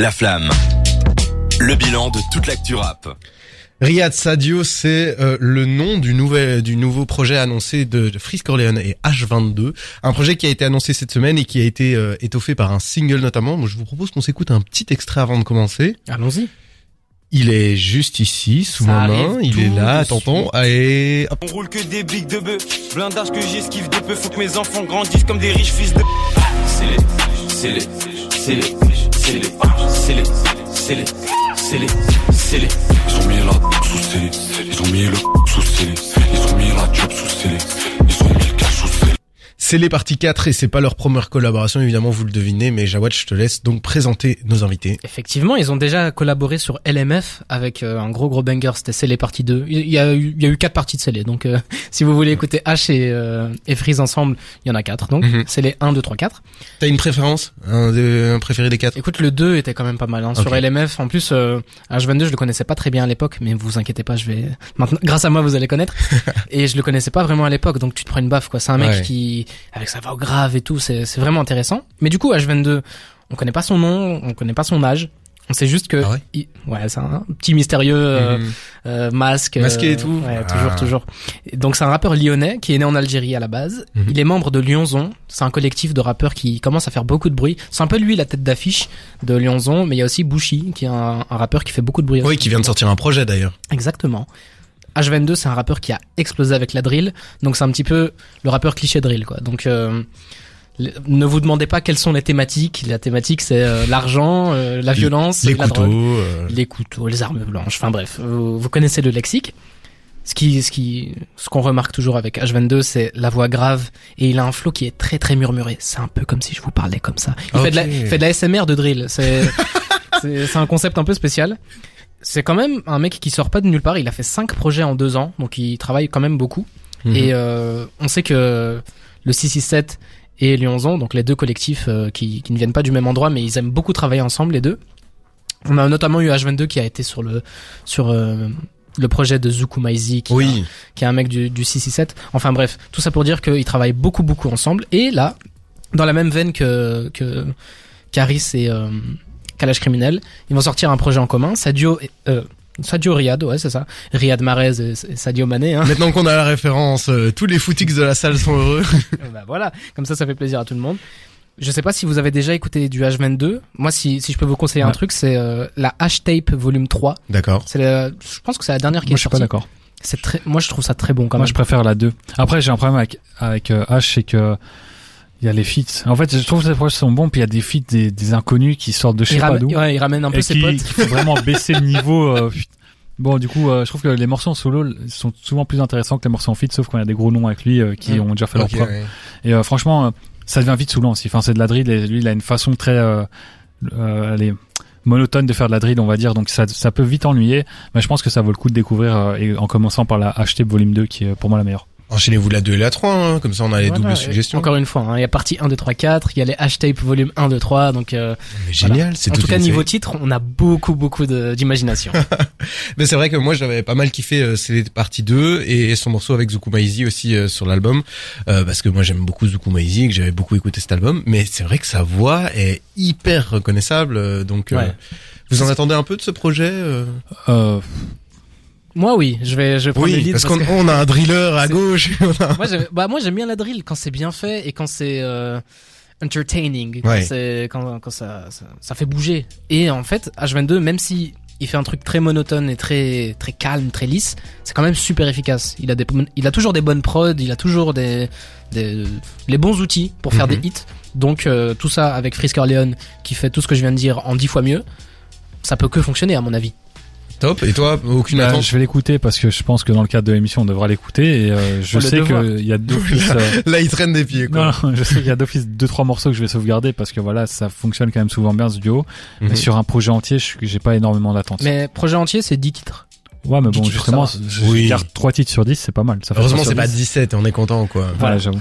La Flamme. Le bilan de toute l'actu rap. Riyad Sadio, c'est euh, le nom du nouvel du nouveau projet annoncé de, Freeze Corleone et H22, un projet qui a été annoncé cette semaine et qui a été euh, étoffé par un single notamment. Moi, je vous propose qu'on s'écoute un petit extrait avant de commencer. Allons-y. Il est juste ici, sous Ça ma main. Il est là, tonton. Et hop. On roule que des bigs de bœuf. Blindage que j'esquive de peu. Faut que mes enfants grandissent comme des riches fils de. C'est les, c'est les, c'est les, c'est les, c'est les, c'est. Ils ont mis la sous scellé, ils ont mis le sous c'est les parties 4 et c'est pas leur première collaboration, évidemment, vous le devinez. Mais Jawad, je te laisse donc présenter nos invités. Effectivement, ils ont déjà collaboré sur LMF avec euh, un gros gros banger, c'était Scellé partie 2. Il y a eu, il y a eu quatre parties de Scellé, donc euh, si vous voulez écouter H et, euh, et Freeze ensemble, il y en a quatre. Donc Mhm. Scellé 1, 2, 3, 4. T'as une préférence? Un, de- un préféré des quatre? Écoute, le 2 était quand même pas mal. Hein, Sur. LMF, en plus, euh, H22, je le connaissais pas très bien à l'époque, mais vous inquiétez pas, je vais... Maintenant, grâce à moi, vous allez connaître. et je le connaissais pas vraiment à l'époque, donc tu te prends une baffe, quoi. C'est un mec Ouais. qui, avec sa voix grave et tout, c'est c'est vraiment intéressant. Mais du coup, H22, on connaît pas son nom, on connaît pas son âge. On sait juste que... Ah ouais il- ouais, c'est un petit mystérieux euh, Mhm. euh, masque. Masqué et euh, tout. Ouais, Ah. toujours, toujours. Et Donc c'est un rappeur lyonnais qui est né en Algérie à la base. Mhm. Il est membre de Lyonzon. C'est un collectif de rappeurs qui commence à faire beaucoup de bruit. C'est un peu lui la tête d'affiche de Lyonzon, mais il y a aussi Bouchy qui est un, un rappeur qui fait beaucoup de bruit. Oui, aussi. qui vient de sortir un projet d'ailleurs. Exactement. H22 c'est un rappeur qui a explosé avec la drill. Donc c'est un petit peu le rappeur cliché drill quoi. Donc euh, ne vous demandez pas quelles sont les thématiques. La thématique c'est euh, l'argent, euh, la violence, Les la drogue couteaux. euh, les couteaux, les armes blanches, enfin bref, vous, vous connaissez le lexique. Ce qui, ce qui, ce qu'on remarque toujours avec H22, c'est la voix grave et il a un flow qui est très très murmuré. C'est un peu comme si je vous parlais comme ça. Il fait de la, il fait de la SMR de drill. C'est, c'est, c'est un concept un peu spécial. C'est quand même un mec qui sort pas de nulle part. Il a fait cinq projets en deux ans, donc il travaille quand même beaucoup. mhm. Et euh, on sait que le 667 et Lyonzon, donc les deux collectifs euh, qui, qui ne viennent pas du même endroit, mais ils aiment beaucoup travailler ensemble les deux. On a notamment eu H22 qui a été sur le sur euh, le projet de Zuku Maizi, qui, Oui. qui est un mec du, du 667. Enfin bref, tout ça pour dire qu'ils travaillent beaucoup beaucoup ensemble. Et là, dans la même veine que que Caris et euh, Kalash Criminel, ils vont sortir un projet en commun. Sadio euh, Sadio Riyad, ouais c'est ça. Riyad Mahrez et, et Sadio Mané. Hein. Maintenant qu'on a la référence, euh, tous les footix de la salle sont heureux. bah voilà, comme ça ça fait plaisir à tout le monde. Je sais pas si vous avez déjà écouté du H22. Moi si si je peux vous conseiller un truc, c'est euh, la H-Tape volume 3. D'accord. C'est je pense que c'est la dernière qui Moi, est je suis pas sortie. d'accord. C'est très moi je trouve ça très bon quand Moi, même. je préfère la 2. Après, j'ai un problème avec, avec euh, H, c'est que il y a les feats. En fait, je trouve que les projets sont bons, puis il y a des feats des, des inconnus qui sortent de il, pas d'où. ouais, il ramène un peu ses qui, potes. qui font vraiment baisser le niveau. euh, bon, du coup, euh, je trouve que les morceaux en solo sont souvent plus intéressants que les morceaux en feat, sauf quand il y a des gros noms avec lui euh, qui ont déjà fait leur Ok, preuve. ouais. Et euh, franchement, euh, ça devient vite saoulant aussi. Enfin, c'est de la drill et lui, il a une façon très euh, euh, allez, monotone de faire de la drill, on va dire. Donc ça, ça peut vite ennuyer, mais je pense que ça vaut le coup de découvrir euh, et en commençant par la HT volume 2 qui est pour moi la meilleure. Enchaînez-vous la 2 et la 3, hein, comme ça on a les Voilà, doubles suggestions. Encore une fois, hein, il y a partie 1, 2, 3, 4, il y a les H-Tape volume 1, 2, 3, donc euh, Mais génial, c'est en tout cas niveau série. titre, on a beaucoup beaucoup de- d'imagination. Mais c'est vrai que moi j'avais pas mal kiffé euh, c'est partie 2 et son morceau avec Zuku Maizi aussi euh, sur l'album euh, parce que moi j'aime beaucoup Zuku Maizi et que j'avais beaucoup écouté cet album mais c'est vrai que sa voix est hyper reconnaissable euh, donc euh, Ouais. vous en attendez un peu de ce projet euh? Euh, moi oui, je vais je vais prendre le Oui lead parce parce qu'on que- on a un driller à gauche. Moi j'aime bah moi j'aime bien la drill quand c'est bien fait et quand c'est euh, entertaining. Quand Ouais. c'est quand quand ça, ça ça fait bouger. Et en fait H22 même si il fait un truc très monotone et très très calme très lisse c'est quand même super efficace. Il a des il a toujours des bonnes prods il a toujours des des les bons outils pour faire Mhm. des hits. Donc euh, tout ça avec Frisk Orleans qui fait tout ce que je viens de dire en dix fois mieux ça peut que fonctionner à mon avis top et toi aucune bah, attente je vais l'écouter parce que je pense que dans le cadre de l'émission, on devra l'écouter et euh, je le sais qu'il y a d'office. euh, là il traîne des pieds quoi non, non, je sais qu'il y a d'office deux trois morceaux que je vais sauvegarder parce que voilà, ça fonctionne quand même souvent bien ce duo. Mhm. Mais sur un projet entier, je suis- j'ai pas énormément d'attentes. mais projet entier c'est 10 titres Ouais, mais bon, justement, je Oui. garde 3 titres sur 10, c'est pas mal. Ça fait heureusement c'est pas 10. 17 et on est content quoi Voilà, j'avoue.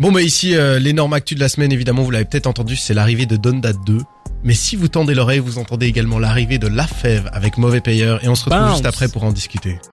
Bon bah ici euh, l'énorme actu de la semaine évidemment vous l'avez peut-être entendu c'est l'arrivée de Donda 2 mais si vous tendez l'oreille vous entendez également l'arrivée de La Fève avec Mauvais Payeur et on se retrouve Bounce. juste après pour en discuter.